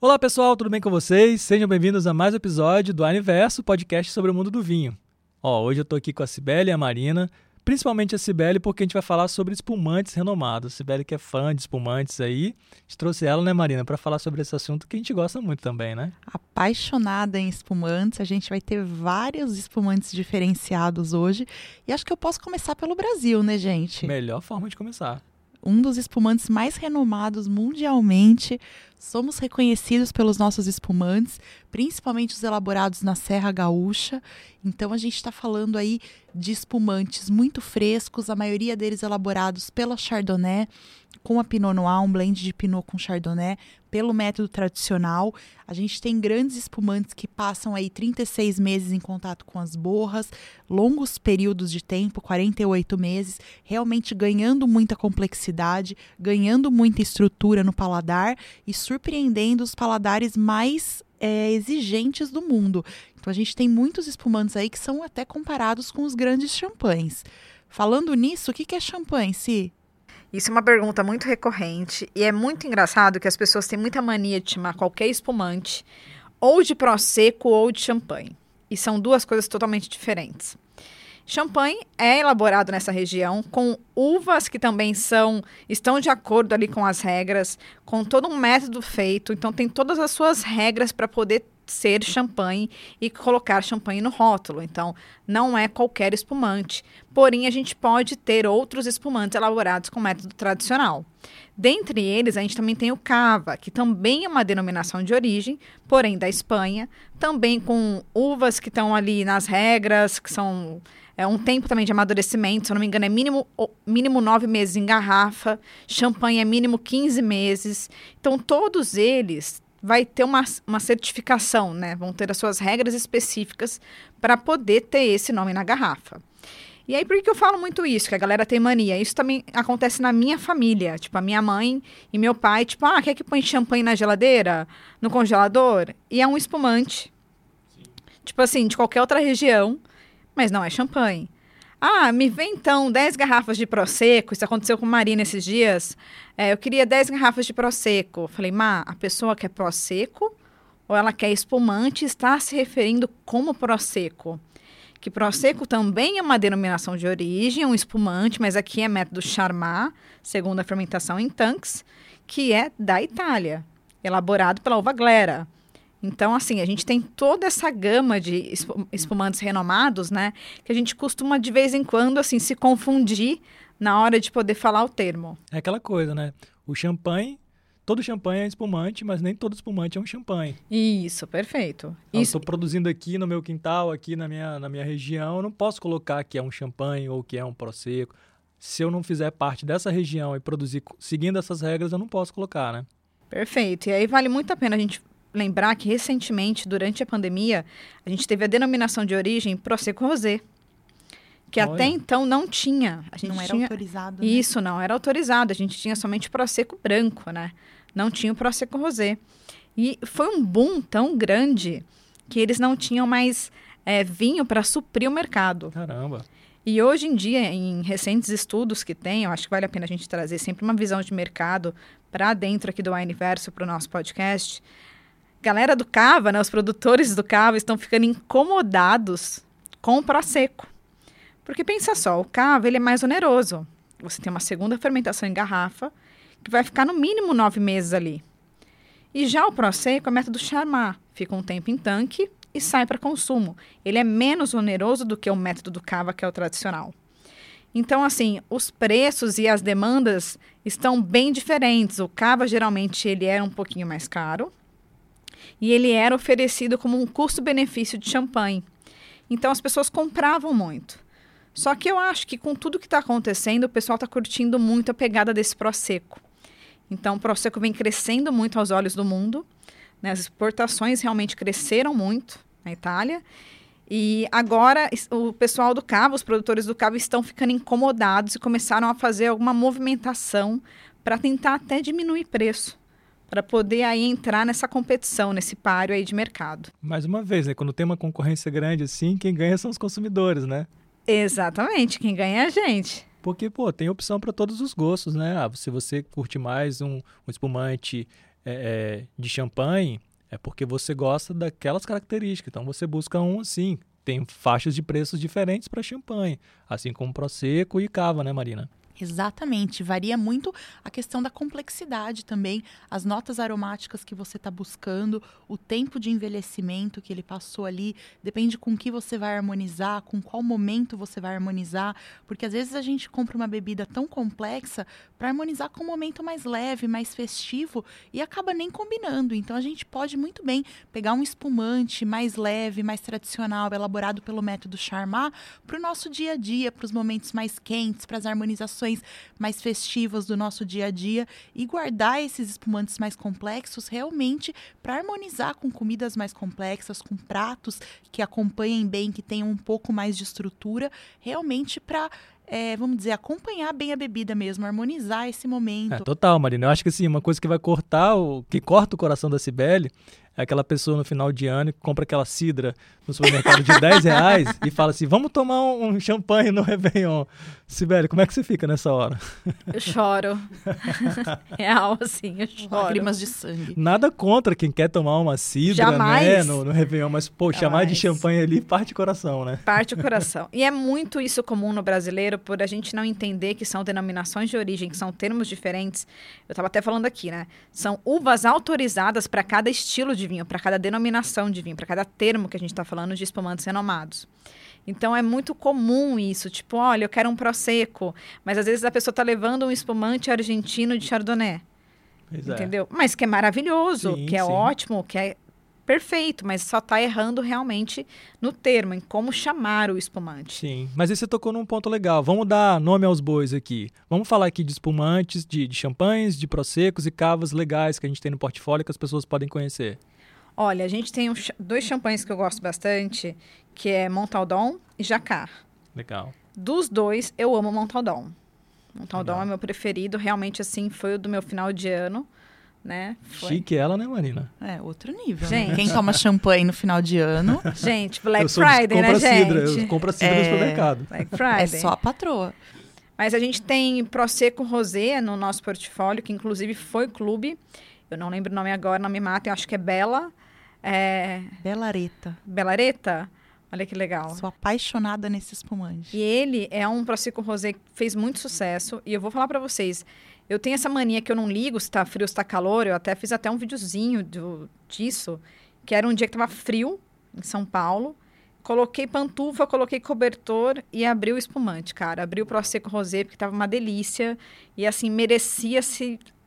Olá pessoal, tudo bem com vocês? Sejam bem-vindos a mais um episódio do Aniverso, podcast sobre o mundo do vinho. Ó, hoje eu tô aqui com a Cibele e a Marina, principalmente a Cibele, porque a gente vai falar sobre espumantes renomados. Cibele que é fã de espumantes aí, a gente trouxe ela, né, Marina, para falar sobre esse assunto que a gente gosta muito também, né? Apaixonada em espumantes, a gente vai ter vários espumantes diferenciados hoje, e acho que eu posso começar pelo Brasil, né, gente? Melhor forma de começar um dos espumantes mais renomados mundialmente. Somos reconhecidos pelos nossos espumantes, principalmente os elaborados na Serra Gaúcha. Então a gente está falando aí de espumantes muito frescos, a maioria deles elaborados pela Chardonnay, com a Pinot Noir, um blend de Pinot com Chardonnay, pelo método tradicional. A gente tem grandes espumantes que passam aí 36 meses em contato com as borras, longos períodos de tempo, 48 meses, realmente ganhando muita complexidade, ganhando muita estrutura no paladar e surpreendendo os paladares mais é, exigentes do mundo. Então a gente tem muitos espumantes aí que são até comparados com os grandes champanhes. Falando nisso, o que é champanhe, Si? Isso é uma pergunta muito recorrente e é muito engraçado que as pessoas têm muita mania de chamar qualquer espumante ou de prosecco ou de champanhe. E são duas coisas totalmente diferentes. Champanhe é elaborado nessa região com uvas que também são estão de acordo ali com as regras, com todo um método feito, então tem todas as suas regras para poder ser champanhe e colocar champanhe no rótulo. Então, não é qualquer espumante. Porém, a gente pode ter outros espumantes elaborados com método tradicional. Dentre eles, a gente também tem o cava, que também é uma denominação de origem, porém da Espanha, também com uvas que estão ali nas regras, que são é um tempo também de amadurecimento, se eu não me engano, é mínimo, mínimo nove meses em garrafa, champanhe é mínimo 15 meses. Então, todos eles vai ter uma, uma certificação, né? Vão ter as suas regras específicas para poder ter esse nome na garrafa. E aí, por que eu falo muito isso? Que a galera tem mania. Isso também acontece na minha família. Tipo, a minha mãe e meu pai, tipo, ah, quer que põe champanhe na geladeira? No congelador? E é um espumante. Sim. Tipo assim, de qualquer outra região, mas não é champanhe. Ah, me vê então 10 garrafas de Prosecco. Isso aconteceu com Marina esses dias. É, eu queria 10 garrafas de Prosecco. Falei, Má, a pessoa quer Prosecco ou ela quer espumante está se referindo como Prosecco? Que Prosecco também é uma denominação de origem, um espumante, mas aqui é método Charmat, segundo a fermentação em tanques, que é da Itália, elaborado pela uva glera. Então, assim, a gente tem toda essa gama de espumantes renomados, né? Que a gente costuma, de vez em quando, assim, se confundir na hora de poder falar o termo. É aquela coisa, né? O champanhe, todo champanhe é espumante, mas nem todo espumante é um champanhe. Isso, perfeito. Eu estou produzindo aqui no meu quintal, aqui na minha, na minha região, eu não posso colocar que é um champanhe ou que é um prosecco. Se eu não fizer parte dessa região e produzir seguindo essas regras, eu não posso colocar, né? Perfeito. E aí vale muito a pena a gente lembrar que recentemente, durante a pandemia, a gente teve a denominação de origem Prosecco Rosé, que Olha. até então não tinha. A gente não era autorizado. Né? Isso, não era autorizado. A gente tinha somente Prosecco branco, né? Não tinha o Prosecco Rosé. E foi um boom tão grande que eles não tinham mais é, vinho para suprir o mercado. Caramba! E hoje em dia, em recentes estudos que tem, eu acho que vale a pena a gente trazer sempre uma visão de mercado para dentro aqui do Universo para o nosso podcast galera do Cava, né, os produtores do Cava estão ficando incomodados com o Prosecco. Porque pensa só, o Cava ele é mais oneroso. Você tem uma segunda fermentação em garrafa, que vai ficar no mínimo nove meses ali. E já o Prosecco é método Charmat, fica um tempo em tanque e sai para consumo. Ele é menos oneroso do que o método do Cava, que é o tradicional. Então, assim, os preços e as demandas estão bem diferentes. O Cava, geralmente, ele é um pouquinho mais caro, e ele era oferecido como um custo-benefício de champanhe. Então as pessoas compravam muito. Só que eu acho que com tudo que está acontecendo, o pessoal está curtindo muito a pegada desse Prosecco. Então o Prosecco vem crescendo muito aos olhos do mundo. Né? As exportações realmente cresceram muito na Itália. E agora o pessoal do cavo, os produtores do cavo estão ficando incomodados e começaram a fazer alguma movimentação para tentar até diminuir preço para poder aí entrar nessa competição, nesse páreo aí de mercado. Mais uma vez, né? Quando tem uma concorrência grande assim, quem ganha são os consumidores, né? Exatamente, quem ganha é a gente. Porque, pô, tem opção para todos os gostos, né? Ah, se você curte mais um, um espumante é, é, de champanhe, é porque você gosta daquelas características. Então você busca um assim. Tem faixas de preços diferentes para champanhe, assim como Prosecco e Cava, né, Marina? Exatamente, varia muito a questão da complexidade também, as notas aromáticas que você está buscando, o tempo de envelhecimento que ele passou ali, depende com que você vai harmonizar, com qual momento você vai harmonizar, porque às vezes a gente compra uma bebida tão complexa para harmonizar com um momento mais leve, mais festivo e acaba nem combinando. Então a gente pode muito bem pegar um espumante mais leve, mais tradicional, elaborado pelo método Charmat, para o nosso dia a dia, para os momentos mais quentes, para as harmonizações mais festivas do nosso dia a dia e guardar esses espumantes mais complexos realmente para harmonizar com comidas mais complexas, com pratos que acompanhem bem, que tenham um pouco mais de estrutura, realmente para é, vamos dizer, acompanhar bem a bebida mesmo, harmonizar esse momento. É, total, Marina. Eu acho que assim, uma coisa que vai cortar, o que corta o coração da Cibele é aquela pessoa no final de ano que compra aquela cidra no supermercado de 10 reais e fala assim: vamos tomar um, um champanhe no Réveillon. Sibeli, como é que você fica nessa hora? Eu choro. Real, assim, eu choro. Lágrimas de sangue. Nada contra quem quer tomar uma cidra, Jamais. né, no, no Réveillon, mas, pô, chamar de champanhe ali parte o coração, né? Parte o coração. E é muito isso comum no brasileiro, por a gente não entender que são denominações de origem, que são termos diferentes. Eu estava até falando aqui, né? São uvas autorizadas para cada estilo de vinho, para cada denominação de vinho, para cada termo que a gente está falando de espumantes renomados. Então é muito comum isso, tipo, olha, eu quero um prosecco, mas às vezes a pessoa está levando um espumante argentino de chardonnay, Pois é. entendeu? Mas que é maravilhoso, Sim, que é sim. ótimo, que é perfeito, mas só está errando realmente no termo, em como chamar o espumante. Sim, mas aí você tocou num ponto legal. Vamos dar nome aos bois aqui. Vamos falar aqui de espumantes, de, de champanhes, de prosecos e cavas legais que a gente tem no portfólio que as pessoas podem conhecer. Olha, a gente tem um dois champanhes que eu gosto bastante, que é Montaldon e Jacquard. Legal. Dos dois, eu amo Montaldon. Montaldon Legal. é meu preferido, realmente assim, foi o do meu final de ano, né? Foi. Chique ela, né, Marina? É, outro nível. Gente. Né? Quem toma champanhe no final de ano Gente, Black eu sou de- Friday, né, compra cidra, gente? eu compro cidra no É. supermercado. Black é Friday. só a patroa. Mas a gente tem Prosecco Rosé no nosso portfólio, que inclusive foi clube. Eu não lembro o nome agora, não me matem, eu acho que é Bela. É... Belareta. Belareta? Olha que legal. Sou apaixonada nesse espumante. E ele é um Prosecco Rosé que fez muito sucesso. E eu vou falar pra vocês, eu tenho essa mania que eu não ligo se tá frio ou se tá calor. Eu até fiz até um videozinho do, disso, que era um dia que tava frio em São Paulo. Coloquei pantufa, coloquei cobertor e abri o espumante, cara. Abri o Prosecco Rosé porque tava uma delícia. E assim, merecia se eh,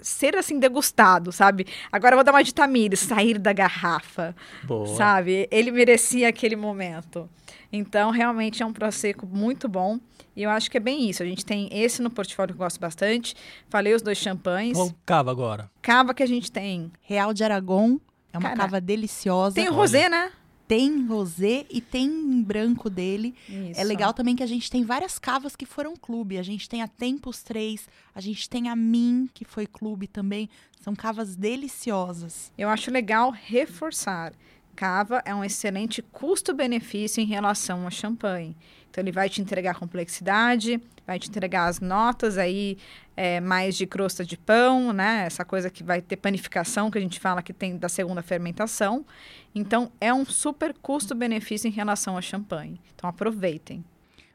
ser assim degustado, sabe? Agora eu vou dar uma de Tamires, sair da garrafa Boa. sabe? Ele merecia aquele momento. Então, realmente é um prosecco muito bom. E eu acho que é bem isso. A gente tem esse no portfólio que eu gosto bastante. Falei os dois champanhes. Qual cava agora? Cava que a gente tem. Real de Aragon é uma Cara, cava deliciosa. Tem o rosé, né? Tem rosé e tem branco dele. Isso. É legal também que a gente tem várias cavas que foram clube. A gente tem a Tempus 3, a gente tem a Min, que foi clube também. São cavas deliciosas. Eu acho legal reforçar. Cava é um excelente custo-benefício em relação ao champanhe. Então, ele vai te entregar complexidade, vai te entregar as notas aí é, mais de crosta de pão, né? Essa coisa que vai ter panificação, que a gente fala que tem da segunda fermentação. Então, é um super custo-benefício em relação ao champanhe. Então, aproveitem.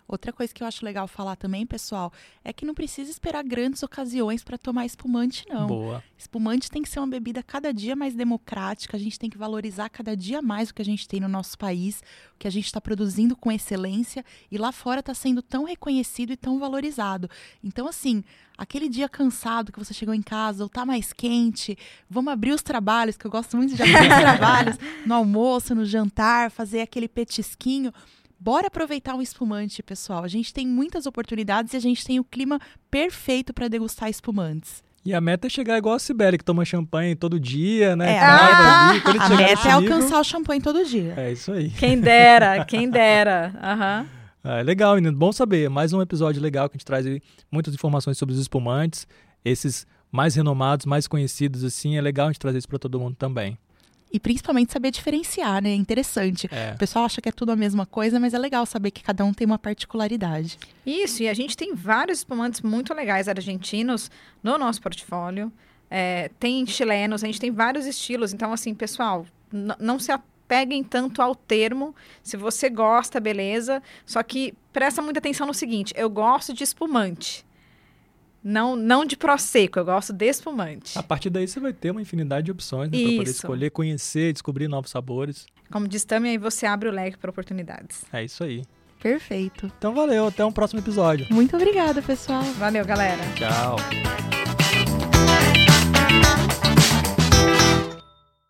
Outra coisa que eu acho legal falar também, pessoal, é que não precisa esperar grandes ocasiões para tomar espumante, não. Boa. Espumante tem que ser uma bebida cada dia mais democrática, a gente tem que valorizar cada dia mais o que a gente tem no nosso país, o que a gente está produzindo com excelência e lá fora está sendo tão reconhecido e tão valorizado. Então, assim, aquele dia cansado que você chegou em casa ou tá mais quente, vamos abrir os trabalhos, que eu gosto muito de abrir os trabalhos, no almoço, no jantar, fazer aquele petisquinho. Bora aproveitar um espumante, pessoal. A gente tem muitas oportunidades e a gente tem o clima perfeito para degustar espumantes. E a meta é chegar igual a Sibeli, que toma champanhe todo dia, né? É, Cava a- ali. A meta é nível- alcançar o champanhe todo dia. É isso aí. Quem dera, quem dera. Aham. Ah, é legal, menino. Bom saber. Mais um episódio legal que a gente traz aí muitas informações sobre os espumantes. Esses mais renomados, mais conhecidos, assim, é legal a gente trazer isso para todo mundo também. E principalmente saber diferenciar, né? É interessante. É. O pessoal acha que é tudo a mesma coisa, mas é legal saber que cada um tem uma particularidade. Isso, e a gente tem vários espumantes muito legais argentinos no nosso portfólio. É, tem chilenos, a gente tem vários estilos. Então, assim, pessoal, não se apeguem tanto ao termo. Se você gosta, beleza. Só que presta muita atenção no seguinte: eu gosto de espumante. Não, não de prosecco, eu gosto de espumante. A partir daí você vai ter uma infinidade de opções né, para poder escolher, conhecer, descobrir novos sabores. Como diz Tami, aí você abre o leque para oportunidades. É isso aí. Perfeito. Então valeu, até um próximo episódio. Muito obrigada, pessoal. Valeu, galera. Tchau.